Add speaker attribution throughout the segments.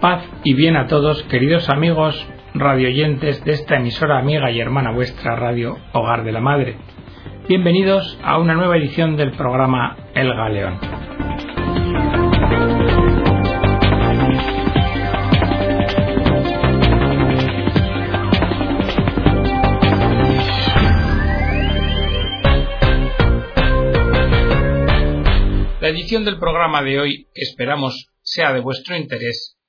Speaker 1: Paz y bien a todos, queridos amigos radioyentes de esta emisora amiga y hermana vuestra Radio Hogar de la Madre. Bienvenidos a una nueva edición del programa El Galeón. La edición del programa de hoy, esperamos sea de vuestro interés,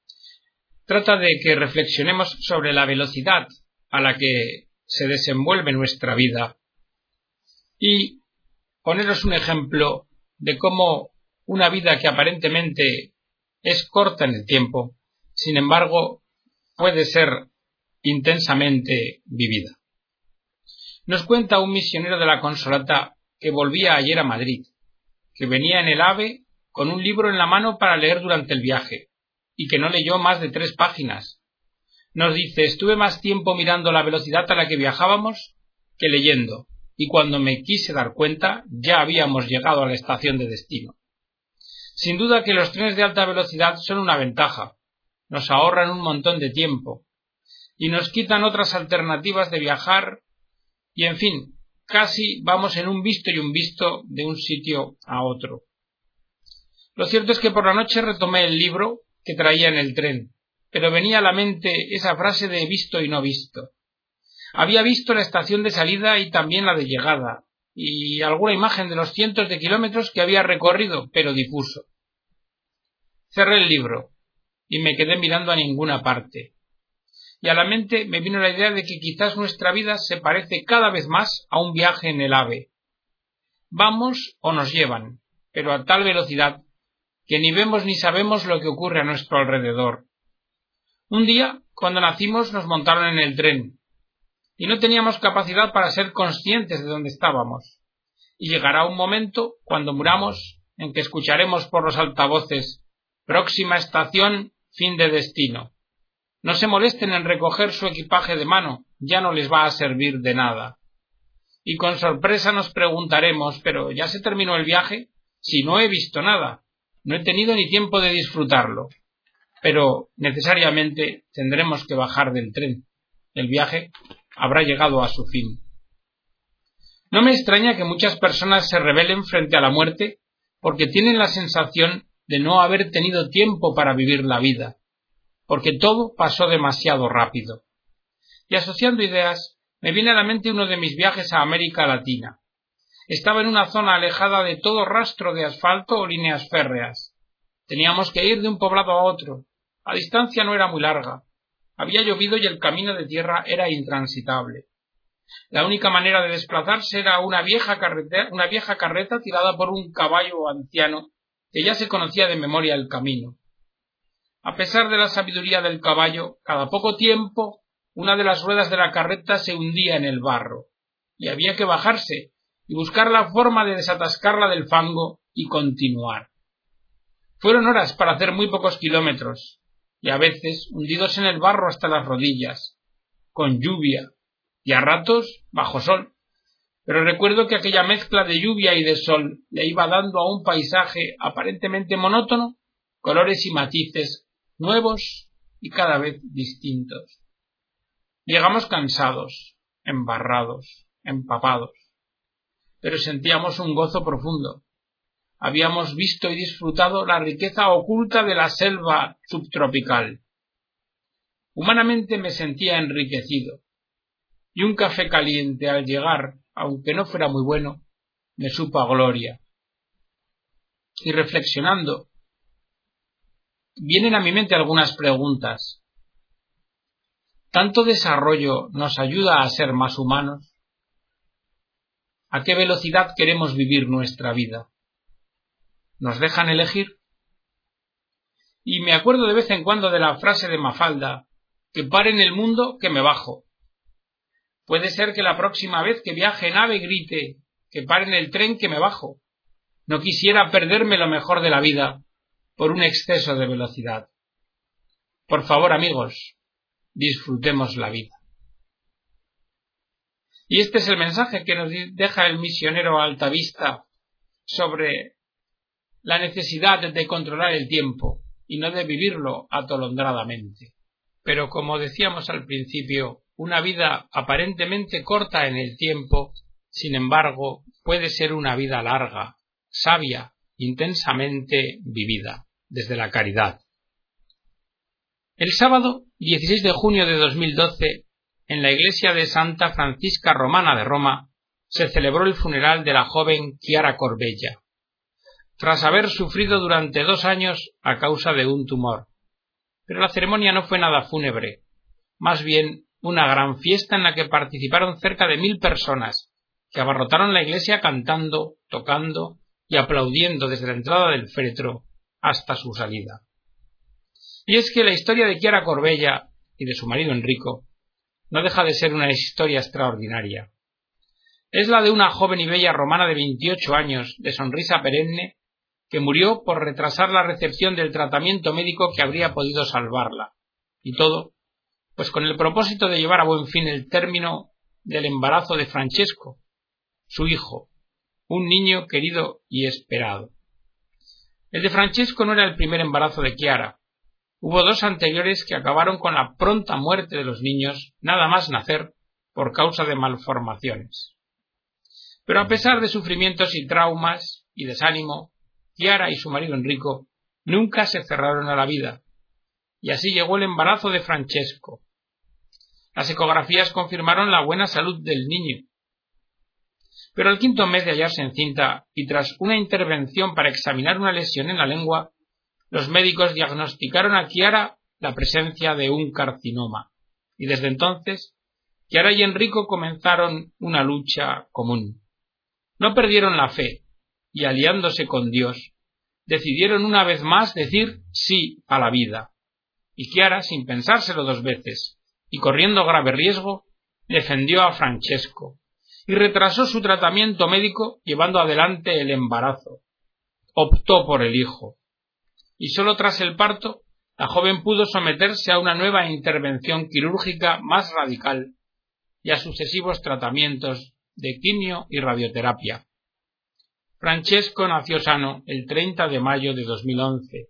Speaker 1: trata de que reflexionemos sobre la velocidad a la que se desenvuelve nuestra vida y poneros un ejemplo de cómo una vida que aparentemente es corta en el tiempo, sin embargo, puede ser intensamente vivida. Nos cuenta un misionero de la Consolata que volvía ayer a Madrid, que venía en el AVE con un libro en la mano para leer durante el viaje, y que no leyó más de tres páginas. Nos dice estuve más tiempo mirando la velocidad a la que viajábamos que leyendo, y cuando me quise dar cuenta ya habíamos llegado a la estación de destino. Sin duda que los trenes de alta velocidad son una ventaja, nos ahorran un montón de tiempo, y nos quitan otras alternativas de viajar, y en fin, casi vamos en un visto y un visto de un sitio a otro. Lo cierto es que por la noche retomé el libro que traía en el tren, pero venía a la mente esa frase de visto y no visto. Había visto la estación de salida y también la de llegada, y alguna imagen de los cientos de kilómetros que había recorrido, pero difuso. Cerré el libro y me quedé mirando a ninguna parte. Y a la mente me vino la idea de que quizás nuestra vida se parece cada vez más a un viaje en el ave. Vamos o nos llevan, pero a tal velocidad que ni vemos ni sabemos lo que ocurre a nuestro alrededor. Un día, cuando nacimos, nos montaron en el tren, y no teníamos capacidad para ser conscientes de dónde estábamos. Y llegará un momento, cuando muramos, en que escucharemos por los altavoces Próxima estación, fin de destino. No se molesten en recoger su equipaje de mano, ya no les va a servir de nada. Y con sorpresa nos preguntaremos ¿Pero ya se terminó el viaje? Si no he visto nada. No he tenido ni tiempo de disfrutarlo, pero necesariamente tendremos que bajar del tren. El viaje habrá llegado a su fin. No me extraña que muchas personas se rebelen frente a la muerte porque tienen la sensación de no haber tenido tiempo para vivir la vida, porque todo pasó demasiado rápido. Y asociando ideas, me viene a la mente uno de mis viajes a América Latina. Estaba en una zona alejada de todo rastro de asfalto o líneas férreas. Teníamos que ir de un poblado a otro. La distancia no era muy larga. Había llovido y el camino de tierra era intransitable. La única manera de desplazarse era una vieja, una vieja carreta tirada por un caballo anciano que ya se conocía de memoria el camino. A pesar de la sabiduría del caballo, cada poco tiempo una de las ruedas de la carreta se hundía en el barro, y había que bajarse y buscar la forma de desatascarla del fango y continuar. Fueron horas para hacer muy pocos kilómetros, y a veces hundidos en el barro hasta las rodillas, con lluvia, y a ratos bajo sol. Pero recuerdo que aquella mezcla de lluvia y de sol le iba dando a un paisaje aparentemente monótono colores y matices nuevos y cada vez distintos. Llegamos cansados, embarrados, empapados pero sentíamos un gozo profundo. Habíamos visto y disfrutado la riqueza oculta de la selva subtropical. Humanamente me sentía enriquecido, y un café caliente al llegar, aunque no fuera muy bueno, me supo a gloria. Y reflexionando, vienen a mi mente algunas preguntas. ¿Tanto desarrollo nos ayuda a ser más humanos? A qué velocidad queremos vivir nuestra vida. ¿Nos dejan elegir? Y me acuerdo de vez en cuando de la frase de Mafalda, que pare en el mundo que me bajo. Puede ser que la próxima vez que viaje en ave grite, que pare en el tren que me bajo. No quisiera perderme lo mejor de la vida por un exceso de velocidad. Por favor, amigos, disfrutemos la vida. Y este es el mensaje que nos deja el misionero altavista sobre la necesidad de controlar el tiempo y no de vivirlo atolondradamente. Pero como decíamos al principio, una vida aparentemente corta en el tiempo, sin embargo, puede ser una vida larga, sabia, intensamente vivida, desde la caridad. El sábado 16 de junio de 2012, en la iglesia de Santa Francisca Romana de Roma, se celebró el funeral de la joven Chiara Corbella, tras haber sufrido durante dos años a causa de un tumor. Pero la ceremonia no fue nada fúnebre, más bien una gran fiesta en la que participaron cerca de mil personas, que abarrotaron la iglesia cantando, tocando y aplaudiendo desde la entrada del féretro hasta su salida. Y es que la historia de Chiara Corbella y de su marido Enrico no deja de ser una historia extraordinaria. Es la de una joven y bella romana de 28 años, de sonrisa perenne, que murió por retrasar la recepción del tratamiento médico que habría podido salvarla. Y todo, pues con el propósito de llevar a buen fin el término del embarazo de Francesco, su hijo, un niño querido y esperado. El de Francesco no era el primer embarazo de Chiara. Hubo dos anteriores que acabaron con la pronta muerte de los niños, nada más nacer, por causa de malformaciones. Pero a pesar de sufrimientos y traumas y desánimo, Chiara y su marido Enrico nunca se cerraron a la vida, y así llegó el embarazo de Francesco. Las ecografías confirmaron la buena salud del niño, pero al quinto mes de hallarse encinta y tras una intervención para examinar una lesión en la lengua, los médicos diagnosticaron a Chiara la presencia de un carcinoma, y desde entonces Chiara y Enrico comenzaron una lucha común. No perdieron la fe, y aliándose con Dios, decidieron una vez más decir sí a la vida. Y Chiara, sin pensárselo dos veces, y corriendo grave riesgo, defendió a Francesco, y retrasó su tratamiento médico llevando adelante el embarazo. Optó por el hijo. Y sólo tras el parto, la joven pudo someterse a una nueva intervención quirúrgica más radical y a sucesivos tratamientos de quimio y radioterapia. Francesco nació sano el 30 de mayo de 2011,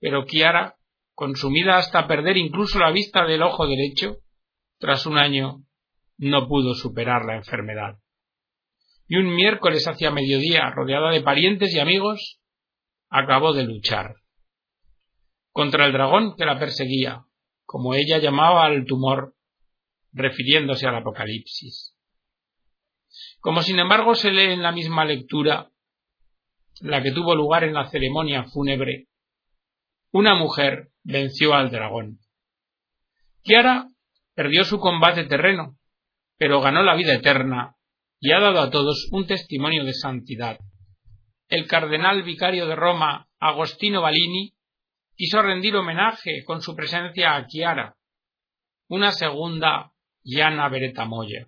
Speaker 1: pero Chiara, consumida hasta perder incluso la vista del ojo derecho, tras un año no pudo superar la enfermedad. Y un miércoles hacia mediodía, rodeada de parientes y amigos, acabó de luchar contra el dragón que la perseguía, como ella llamaba al tumor, refiriéndose al Apocalipsis. Como sin embargo se lee en la misma lectura, la que tuvo lugar en la ceremonia fúnebre, una mujer venció al dragón. Kiara perdió su combate terreno, pero ganó la vida eterna y ha dado a todos un testimonio de santidad. El cardenal vicario de Roma, Agostino Balini, quiso rendir homenaje con su presencia a Chiara, una segunda llana Beretta Moya.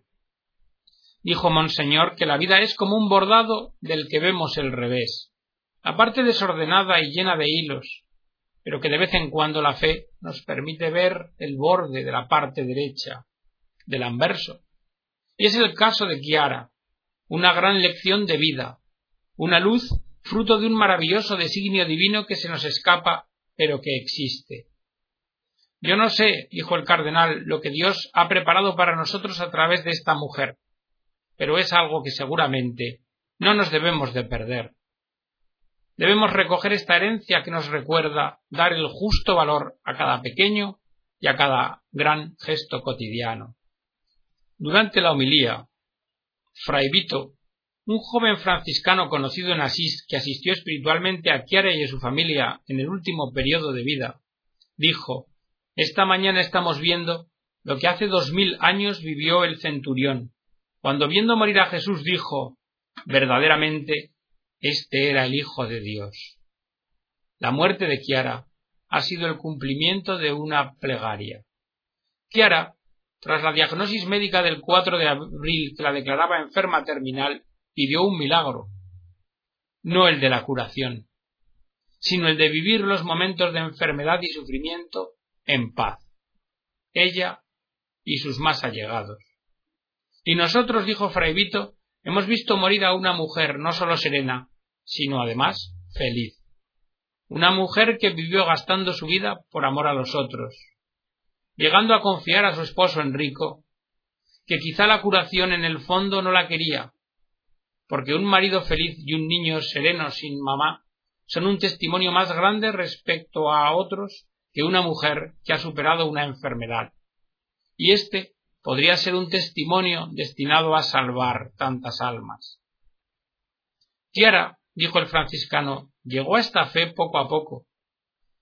Speaker 1: Dijo Monseñor que la vida es como un bordado del que vemos el revés, la parte desordenada y llena de hilos, pero que de vez en cuando la fe nos permite ver el borde de la parte derecha, del anverso, y es el caso de Chiara, una gran lección de vida, una luz fruto de un maravilloso designio divino que se nos escapa, pero que existe. Yo no sé, dijo el cardenal, lo que Dios ha preparado para nosotros a través de esta mujer, pero es algo que seguramente no nos debemos de perder. Debemos recoger esta herencia que nos recuerda dar el justo valor a cada pequeño y a cada gran gesto cotidiano. Durante la homilía, Fray Vito, un joven franciscano conocido en Asís que asistió espiritualmente a Chiara y a su familia en el último periodo de vida, dijo Esta mañana estamos viendo lo que hace dos mil años vivió el centurión, cuando viendo morir a Jesús dijo verdaderamente este era el Hijo de Dios. La muerte de Chiara ha sido el cumplimiento de una plegaria. Chiara tras la diagnosis médica del 4 de abril que la declaraba enferma terminal, pidió un milagro, no el de la curación, sino el de vivir los momentos de enfermedad y sufrimiento en paz, ella y sus más allegados. Y nosotros, dijo Fray hemos visto morir a una mujer no solo serena, sino además feliz. una mujer que vivió gastando su vida por amor a los otros, llegando a confiar a su esposo Enrico que quizá la curación en el fondo no la quería, porque un marido feliz y un niño sereno sin mamá son un testimonio más grande respecto a otros que una mujer que ha superado una enfermedad. Y este podría ser un testimonio destinado a salvar tantas almas. Tiara, dijo el franciscano, llegó a esta fe poco a poco,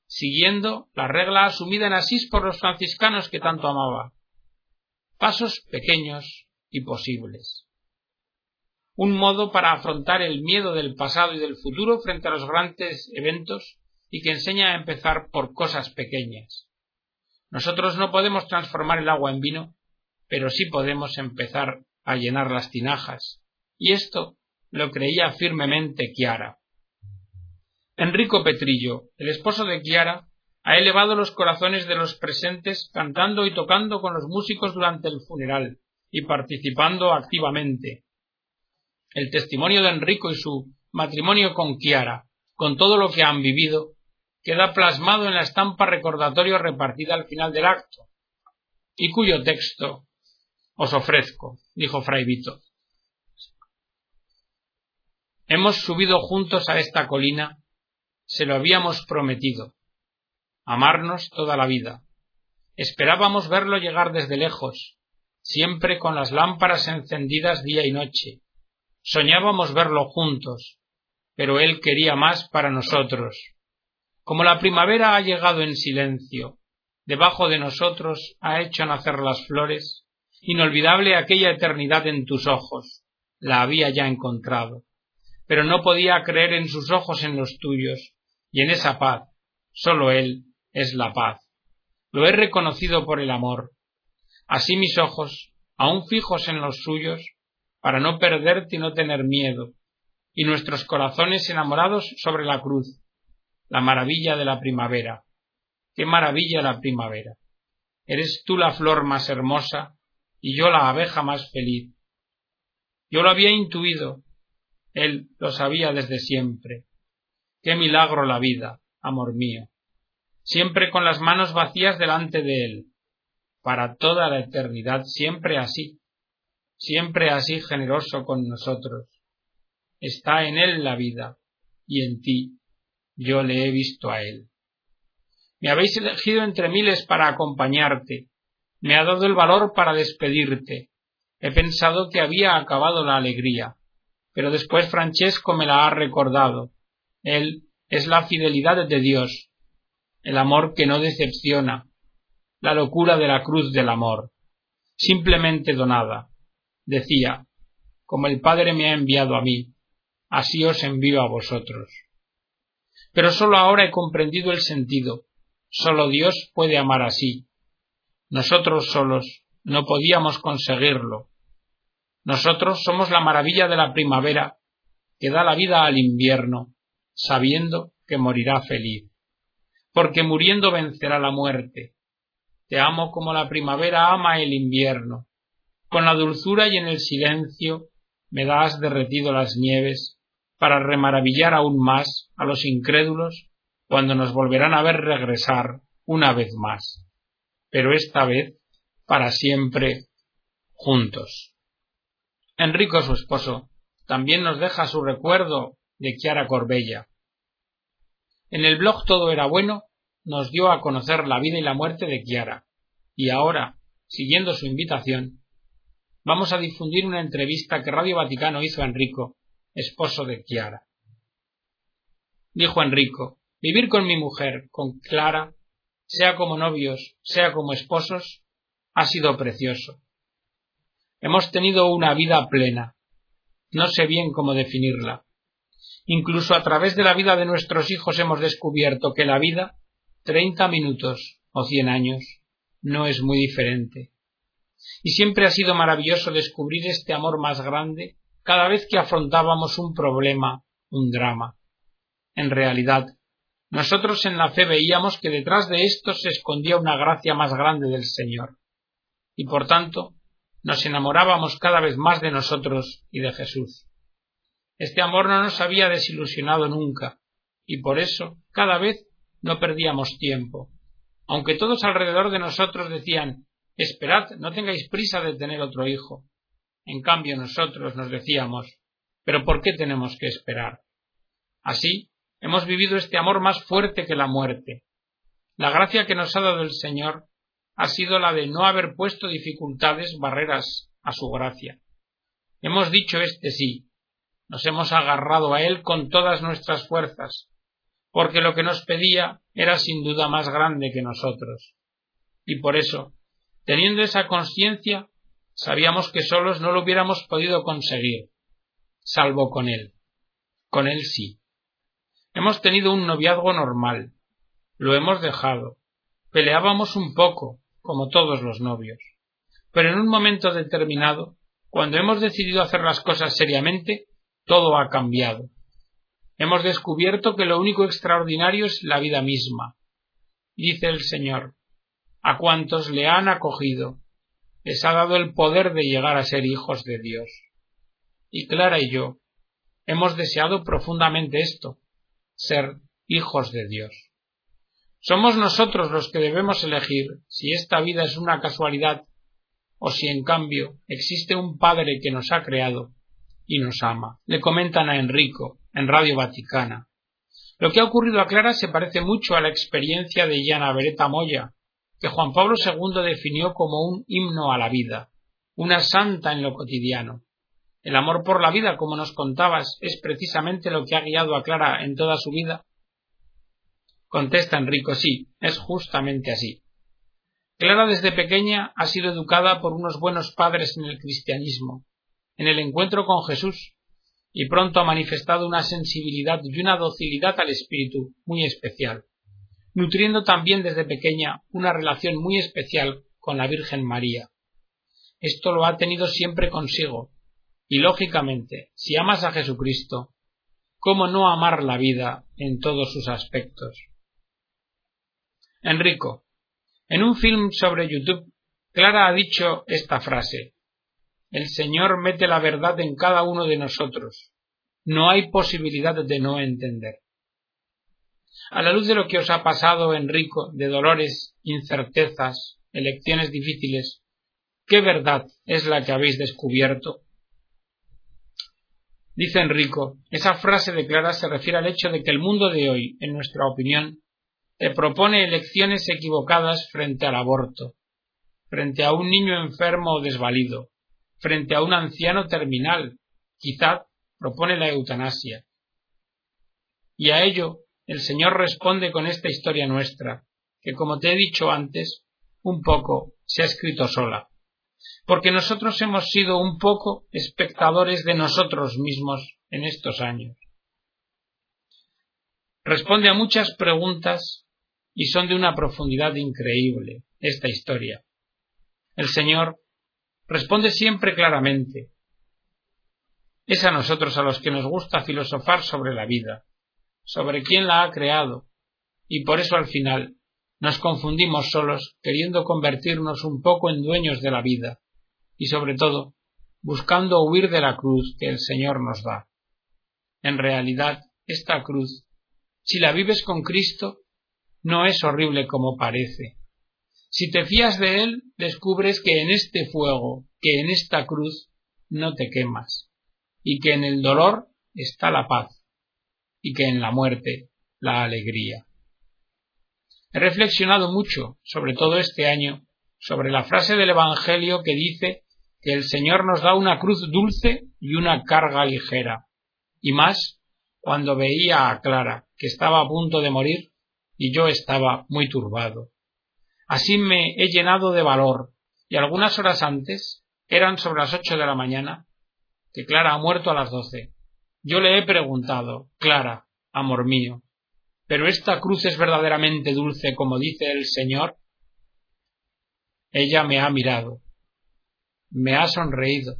Speaker 1: siguiendo la regla asumida en Asís por los franciscanos que tanto amaba. Pasos pequeños y posibles. Un modo para afrontar el miedo del pasado y del futuro frente a los grandes eventos y que enseña a empezar por cosas pequeñas. Nosotros no podemos transformar el agua en vino, pero sí podemos empezar a llenar las tinajas. Y esto lo creía firmemente Chiara. Enrico Petrillo, el esposo de Chiara, ha elevado los corazones de los presentes cantando y tocando con los músicos durante el funeral y participando activamente. El testimonio de Enrico y su matrimonio con Chiara, con todo lo que han vivido, queda plasmado en la estampa recordatorio repartida al final del acto, y cuyo texto os ofrezco, dijo Fray Vito. Hemos subido juntos a esta colina, se lo habíamos prometido, amarnos toda la vida. Esperábamos verlo llegar desde lejos, siempre con las lámparas encendidas día y noche. Soñábamos verlo juntos, pero él quería más para nosotros. Como la primavera ha llegado en silencio, debajo de nosotros ha hecho nacer las flores, inolvidable aquella eternidad en tus ojos, la había ya encontrado pero no podía creer en sus ojos en los tuyos, y en esa paz, sólo Él es la paz. Lo he reconocido por el amor. Así mis ojos, aún fijos en los suyos, para no perderte y no tener miedo, y nuestros corazones enamorados sobre la cruz, la maravilla de la primavera. Qué maravilla la primavera. Eres tú la flor más hermosa y yo la abeja más feliz. Yo lo había intuido, él lo sabía desde siempre. Qué milagro la vida, amor mío. Siempre con las manos vacías delante de Él. Para toda la eternidad, siempre así. Siempre así generoso con nosotros. Está en Él la vida, y en ti yo le he visto a Él. Me habéis elegido entre miles para acompañarte. Me ha dado el valor para despedirte. He pensado que había acabado la alegría pero después Francesco me la ha recordado. Él es la fidelidad de Dios, el amor que no decepciona, la locura de la cruz del amor, simplemente donada. Decía, como el Padre me ha enviado a mí, así os envío a vosotros. Pero sólo ahora he comprendido el sentido. Sólo Dios puede amar así. Nosotros solos no podíamos conseguirlo. Nosotros somos la maravilla de la primavera que da la vida al invierno, sabiendo que morirá feliz, porque muriendo vencerá la muerte. Te amo como la primavera ama el invierno. Con la dulzura y en el silencio me das derretido las nieves para remaravillar aún más a los incrédulos cuando nos volverán a ver regresar una vez más, pero esta vez para siempre juntos. Enrico, su esposo, también nos deja su recuerdo de Chiara Corbella. En el blog Todo era bueno nos dio a conocer la vida y la muerte de Chiara, y ahora, siguiendo su invitación, vamos a difundir una entrevista que Radio Vaticano hizo a Enrico, esposo de Chiara. Dijo Enrico, vivir con mi mujer, con Clara, sea como novios, sea como esposos, ha sido precioso. Hemos tenido una vida plena. No sé bien cómo definirla. Incluso a través de la vida de nuestros hijos hemos descubierto que la vida, treinta minutos o cien años, no es muy diferente. Y siempre ha sido maravilloso descubrir este amor más grande cada vez que afrontábamos un problema, un drama. En realidad, nosotros en la fe veíamos que detrás de esto se escondía una gracia más grande del Señor. Y por tanto, nos enamorábamos cada vez más de nosotros y de Jesús. Este amor no nos había desilusionado nunca, y por eso cada vez no perdíamos tiempo. Aunque todos alrededor de nosotros decían Esperad, no tengáis prisa de tener otro hijo. En cambio nosotros nos decíamos ¿Pero por qué tenemos que esperar? Así hemos vivido este amor más fuerte que la muerte. La gracia que nos ha dado el Señor ha sido la de no haber puesto dificultades, barreras a su gracia. Hemos dicho este sí, nos hemos agarrado a él con todas nuestras fuerzas, porque lo que nos pedía era sin duda más grande que nosotros. Y por eso, teniendo esa conciencia, sabíamos que solos no lo hubiéramos podido conseguir, salvo con él. Con él sí. Hemos tenido un noviazgo normal. Lo hemos dejado. Peleábamos un poco, como todos los novios. Pero en un momento determinado, cuando hemos decidido hacer las cosas seriamente, todo ha cambiado. Hemos descubierto que lo único extraordinario es la vida misma. Dice el Señor, a cuantos le han acogido, les ha dado el poder de llegar a ser hijos de Dios. Y Clara y yo hemos deseado profundamente esto, ser hijos de Dios. Somos nosotros los que debemos elegir si esta vida es una casualidad o si en cambio existe un Padre que nos ha creado y nos ama. Le comentan a Enrico en Radio Vaticana. Lo que ha ocurrido a Clara se parece mucho a la experiencia de Yana Beretta Moya, que Juan Pablo II definió como un himno a la vida, una santa en lo cotidiano. El amor por la vida, como nos contabas, es precisamente lo que ha guiado a Clara en toda su vida. Contesta Enrico, sí, es justamente así. Clara desde pequeña ha sido educada por unos buenos padres en el cristianismo, en el encuentro con Jesús, y pronto ha manifestado una sensibilidad y una docilidad al espíritu muy especial, nutriendo también desde pequeña una relación muy especial con la Virgen María. Esto lo ha tenido siempre consigo, y lógicamente, si amas a Jesucristo, ¿cómo no amar la vida en todos sus aspectos? Enrico, en un film sobre YouTube, Clara ha dicho esta frase el Señor mete la verdad en cada uno de nosotros. No hay posibilidad de no entender. A la luz de lo que os ha pasado, Enrico, de dolores, incertezas, elecciones difíciles, ¿qué verdad es la que habéis descubierto? Dice Enrico, esa frase de Clara se refiere al hecho de que el mundo de hoy, en nuestra opinión, te propone elecciones equivocadas frente al aborto, frente a un niño enfermo o desvalido, frente a un anciano terminal, quizá propone la eutanasia. Y a ello el Señor responde con esta historia nuestra, que como te he dicho antes, un poco se ha escrito sola, porque nosotros hemos sido un poco espectadores de nosotros mismos en estos años. Responde a muchas preguntas y son de una profundidad increíble esta historia. El Señor responde siempre claramente. Es a nosotros a los que nos gusta filosofar sobre la vida, sobre quién la ha creado, y por eso al final nos confundimos solos queriendo convertirnos un poco en dueños de la vida, y sobre todo buscando huir de la cruz que el Señor nos da. En realidad, esta cruz, si la vives con Cristo, no es horrible como parece, si te fías de él, descubres que en este fuego, que en esta cruz, no te quemas, y que en el dolor está la paz, y que en la muerte la alegría. He reflexionado mucho, sobre todo este año, sobre la frase del Evangelio que dice que el Señor nos da una cruz dulce y una carga ligera, y más cuando veía a Clara, que estaba a punto de morir, y yo estaba muy turbado. Así me he llenado de valor, y algunas horas antes, eran sobre las ocho de la mañana, que Clara ha muerto a las doce. Yo le he preguntado, Clara, amor mío, ¿pero esta cruz es verdaderamente dulce como dice el Señor? Ella me ha mirado, me ha sonreído,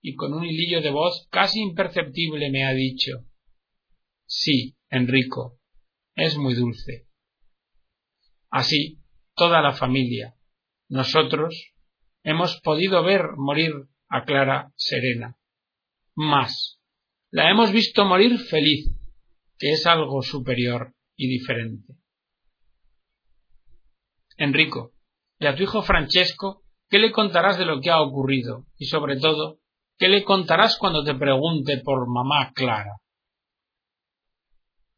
Speaker 1: y con un hilillo de voz casi imperceptible me ha dicho Sí, Enrico, es muy dulce. Así, toda la familia, nosotros, hemos podido ver morir a Clara serena. Más, la hemos visto morir feliz, que es algo superior y diferente. Enrico, y a tu hijo Francesco, ¿qué le contarás de lo que ha ocurrido? Y sobre todo, ¿qué le contarás cuando te pregunte por mamá Clara?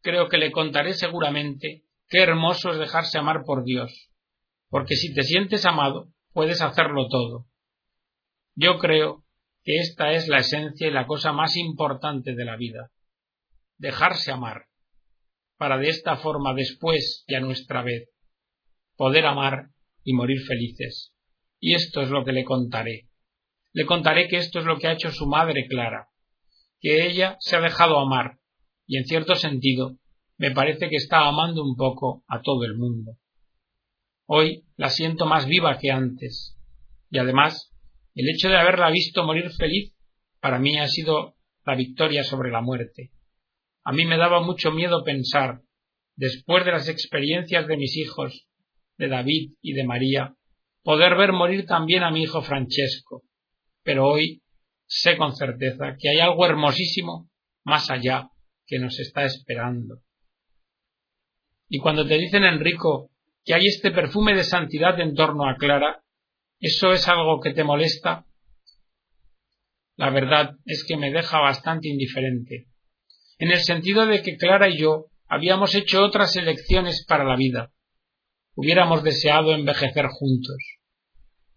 Speaker 1: Creo que le contaré seguramente qué hermoso es dejarse amar por Dios, porque si te sientes amado, puedes hacerlo todo. Yo creo que esta es la esencia y la cosa más importante de la vida. Dejarse amar, para de esta forma después y a nuestra vez poder amar y morir felices. Y esto es lo que le contaré. Le contaré que esto es lo que ha hecho su madre Clara, que ella se ha dejado amar, y en cierto sentido me parece que está amando un poco a todo el mundo. Hoy la siento más viva que antes, y además el hecho de haberla visto morir feliz para mí ha sido la victoria sobre la muerte. A mí me daba mucho miedo pensar, después de las experiencias de mis hijos, de David y de María, poder ver morir también a mi hijo Francesco. Pero hoy sé con certeza que hay algo hermosísimo más allá que nos está esperando. Y cuando te dicen, Enrico, que hay este perfume de santidad en torno a Clara, ¿eso es algo que te molesta? La verdad es que me deja bastante indiferente, en el sentido de que Clara y yo habíamos hecho otras elecciones para la vida. Hubiéramos deseado envejecer juntos.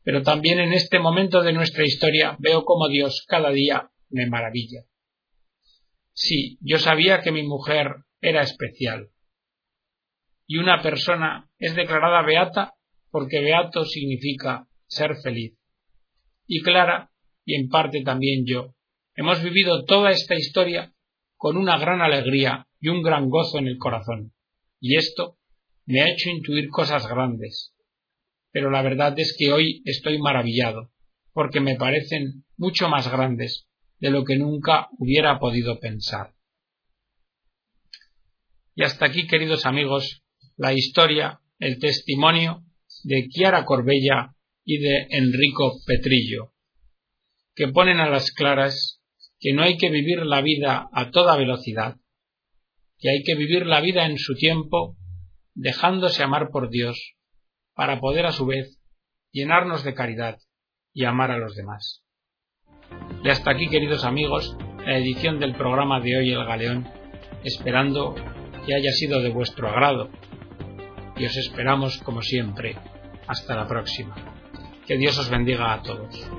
Speaker 1: Pero también en este momento de nuestra historia veo cómo Dios cada día me maravilla. Sí, yo sabía que mi mujer era especial. Y una persona es declarada beata porque beato significa ser feliz. Y Clara, y en parte también yo, hemos vivido toda esta historia con una gran alegría y un gran gozo en el corazón. Y esto me ha hecho intuir cosas grandes. Pero la verdad es que hoy estoy maravillado, porque me parecen mucho más grandes de lo que nunca hubiera podido pensar. Y hasta aquí, queridos amigos, la historia, el testimonio de Chiara Corbella y de Enrico Petrillo, que ponen a las claras que no hay que vivir la vida a toda velocidad, que hay que vivir la vida en su tiempo, dejándose amar por Dios, para poder a su vez llenarnos de caridad y amar a los demás. Y hasta aquí, queridos amigos, la edición del programa de hoy El Galeón, esperando que haya sido de vuestro agrado. Y os esperamos, como siempre, hasta la próxima. Que Dios os bendiga a todos.